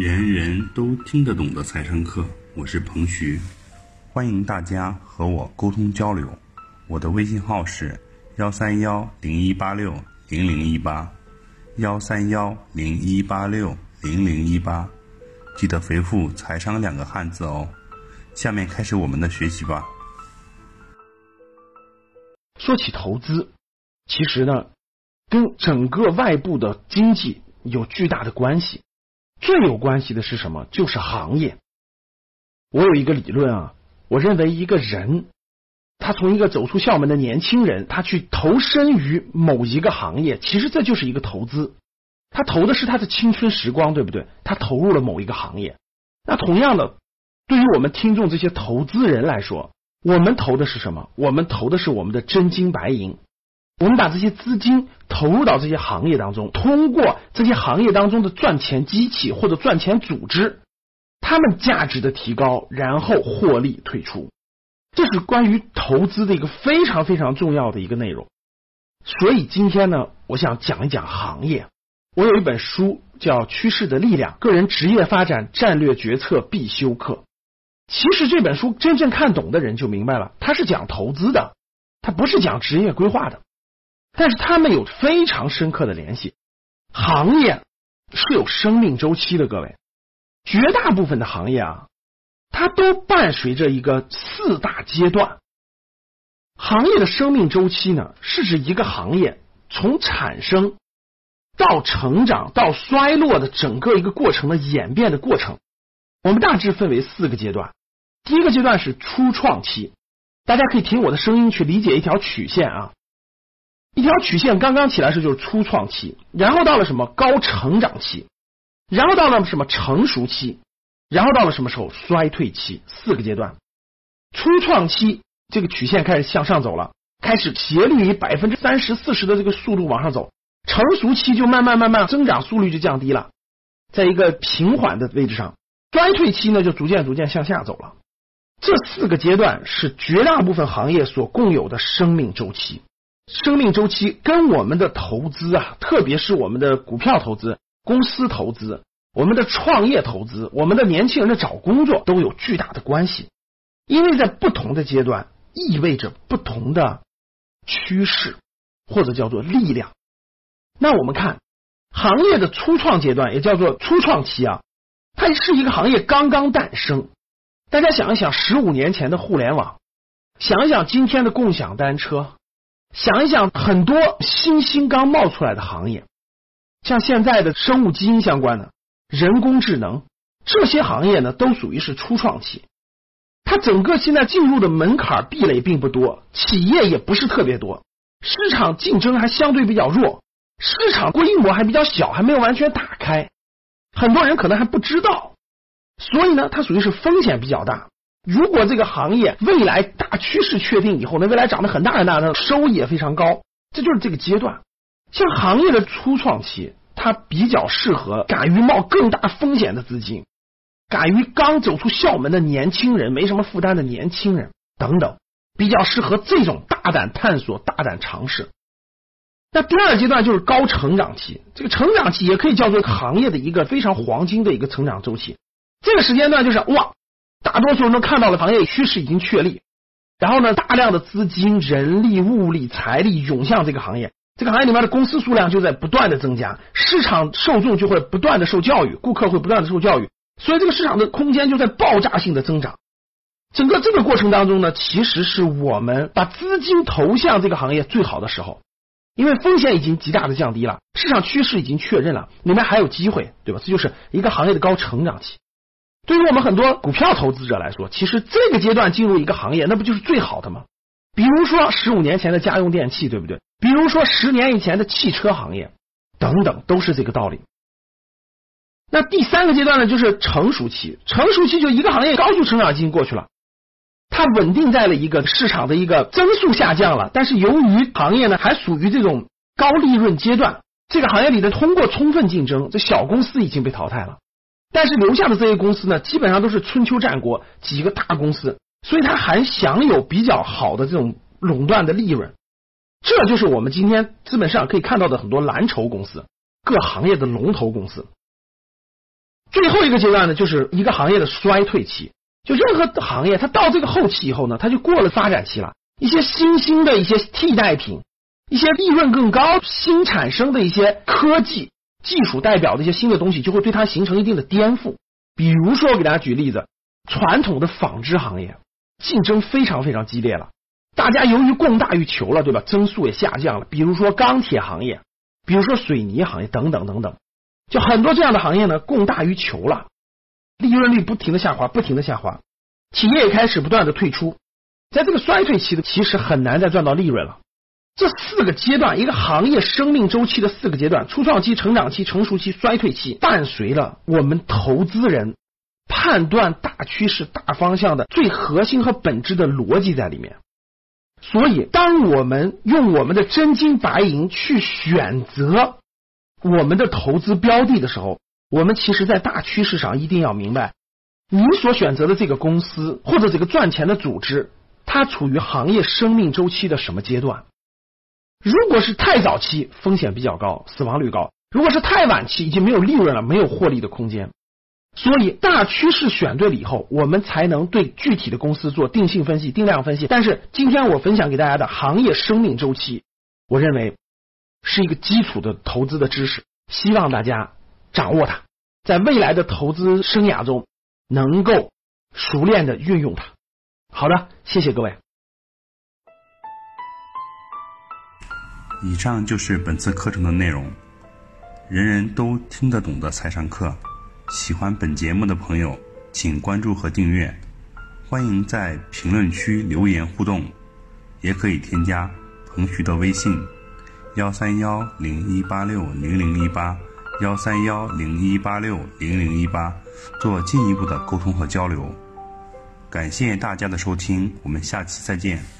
人人都听得懂的财商课，我是彭徐，欢迎大家和我沟通交流。我的微信号是幺三幺零一八六零零一八，幺三幺零一八六零零一八，记得回复“财商”两个汉字哦。下面开始我们的学习吧。说起投资，其实呢，跟整个外部的经济有巨大的关系。最有关系的是什么？就是行业。我有一个理论啊，我认为一个人，他从一个走出校门的年轻人，他去投身于某一个行业，其实这就是一个投资。他投的是他的青春时光，对不对？他投入了某一个行业。那同样的，对于我们听众这些投资人来说，我们投的是什么？我们投的是我们的真金白银。我们把这些资金投入到这些行业当中，通过这些行业当中的赚钱机器或者赚钱组织，他们价值的提高，然后获利退出，这是关于投资的一个非常非常重要的一个内容。所以今天呢，我想讲一讲行业。我有一本书叫《趋势的力量：个人职业发展战略决策必修课》。其实这本书真正看懂的人就明白了，它是讲投资的，它不是讲职业规划的。但是他们有非常深刻的联系。行业是有生命周期的，各位，绝大部分的行业啊，它都伴随着一个四大阶段。行业的生命周期呢，是指一个行业从产生到成长到衰落的整个一个过程的演变的过程。我们大致分为四个阶段。第一个阶段是初创期，大家可以听我的声音去理解一条曲线啊。一条曲线刚刚起来时就是初创期，然后到了什么高成长期，然后到了什么成熟期，然后到了什么时候衰退期，四个阶段。初创期这个曲线开始向上走了，开始斜率以百分之三十四十的这个速度往上走，成熟期就慢慢慢慢增长速率就降低了，在一个平缓的位置上，衰退期呢就逐渐逐渐向下走了。这四个阶段是绝大部分行业所共有的生命周期。生命周期跟我们的投资啊，特别是我们的股票投资、公司投资、我们的创业投资、我们的年轻人的找工作都有巨大的关系。因为在不同的阶段，意味着不同的趋势或者叫做力量。那我们看行业的初创阶段，也叫做初创期啊，它是一个行业刚刚诞生。大家想一想，十五年前的互联网，想一想今天的共享单车。想一想，很多新兴刚冒出来的行业，像现在的生物基因相关的、人工智能这些行业呢，都属于是初创期。它整个现在进入的门槛壁垒并不多，企业也不是特别多，市场竞争还相对比较弱，市场规模还比较小，还没有完全打开，很多人可能还不知道，所以呢，它属于是风险比较大。如果这个行业未来大趋势确定以后，那未来涨得很大很大，的收益也非常高。这就是这个阶段。像行业的初创期，它比较适合敢于冒更大风险的资金，敢于刚走出校门的年轻人，没什么负担的年轻人等等，比较适合这种大胆探索、大胆尝试。那第二阶段就是高成长期，这个成长期也可以叫做行业的一个非常黄金的一个成长周期。这个时间段就是哇。大多数人都看到了行业趋势已经确立，然后呢，大量的资金、人力、物力、财力涌向这个行业，这个行业里面的公司数量就在不断的增加，市场受众就会不断的受教育，顾客会不断的受教育，所以这个市场的空间就在爆炸性的增长。整个这个过程当中呢，其实是我们把资金投向这个行业最好的时候，因为风险已经极大的降低了，市场趋势已经确认了，里面还有机会，对吧？这就是一个行业的高成长期。对于我们很多股票投资者来说，其实这个阶段进入一个行业，那不就是最好的吗？比如说十五年前的家用电器，对不对？比如说十年以前的汽车行业，等等，都是这个道理。那第三个阶段呢，就是成熟期。成熟期就一个行业高速成长已经过去了，它稳定在了一个市场的一个增速下降了，但是由于行业呢还属于这种高利润阶段，这个行业里的通过充分竞争，这小公司已经被淘汰了。但是留下的这些公司呢，基本上都是春秋战国几个大公司，所以它还享有比较好的这种垄断的利润。这就是我们今天资本市场可以看到的很多蓝筹公司，各行业的龙头公司。最后一个阶段呢，就是一个行业的衰退期。就任何行业，它到这个后期以后呢，它就过了发展期了。一些新兴的一些替代品，一些利润更高、新产生的一些科技技术代表的一些新的东西，就会对它形成一定的颠覆。比如说，我给大家举例子，传统的纺织行业竞争非常非常激烈了，大家由于供大于求了，对吧？增速也下降了。比如说钢铁行业，比如说水泥行业等等等等，就很多这样的行业呢，供大于求了，利润率不停的下滑，不停的下滑，企业也开始不断的退出。在这个衰退期的，其实很难再赚到利润了。这四个阶段，一个行业生命周期的四个阶段：初创期、成长期、成熟期、衰退期，伴随了我们投资人判断大趋势、大方向的最核心和本质的逻辑在里面。所以，当我们用我们的真金白银去选择我们的投资标的的时候，我们其实，在大趋势上一定要明白，你所选择的这个公司或者这个赚钱的组织。它处于行业生命周期的什么阶段？如果是太早期，风险比较高，死亡率高；如果是太晚期，已经没有利润了，没有获利的空间。所以大趋势选对了以后，我们才能对具体的公司做定性分析、定量分析。但是今天我分享给大家的行业生命周期，我认为是一个基础的投资的知识，希望大家掌握它，在未来的投资生涯中能够熟练的运用它。好的，谢谢各位。以上就是本次课程的内容，人人都听得懂的财商课。喜欢本节目的朋友，请关注和订阅。欢迎在评论区留言互动，也可以添加彭徐的微信：幺三幺零一八六零零一八幺三幺零一八六零零一八，做进一步的沟通和交流。感谢大家的收听，我们下期再见。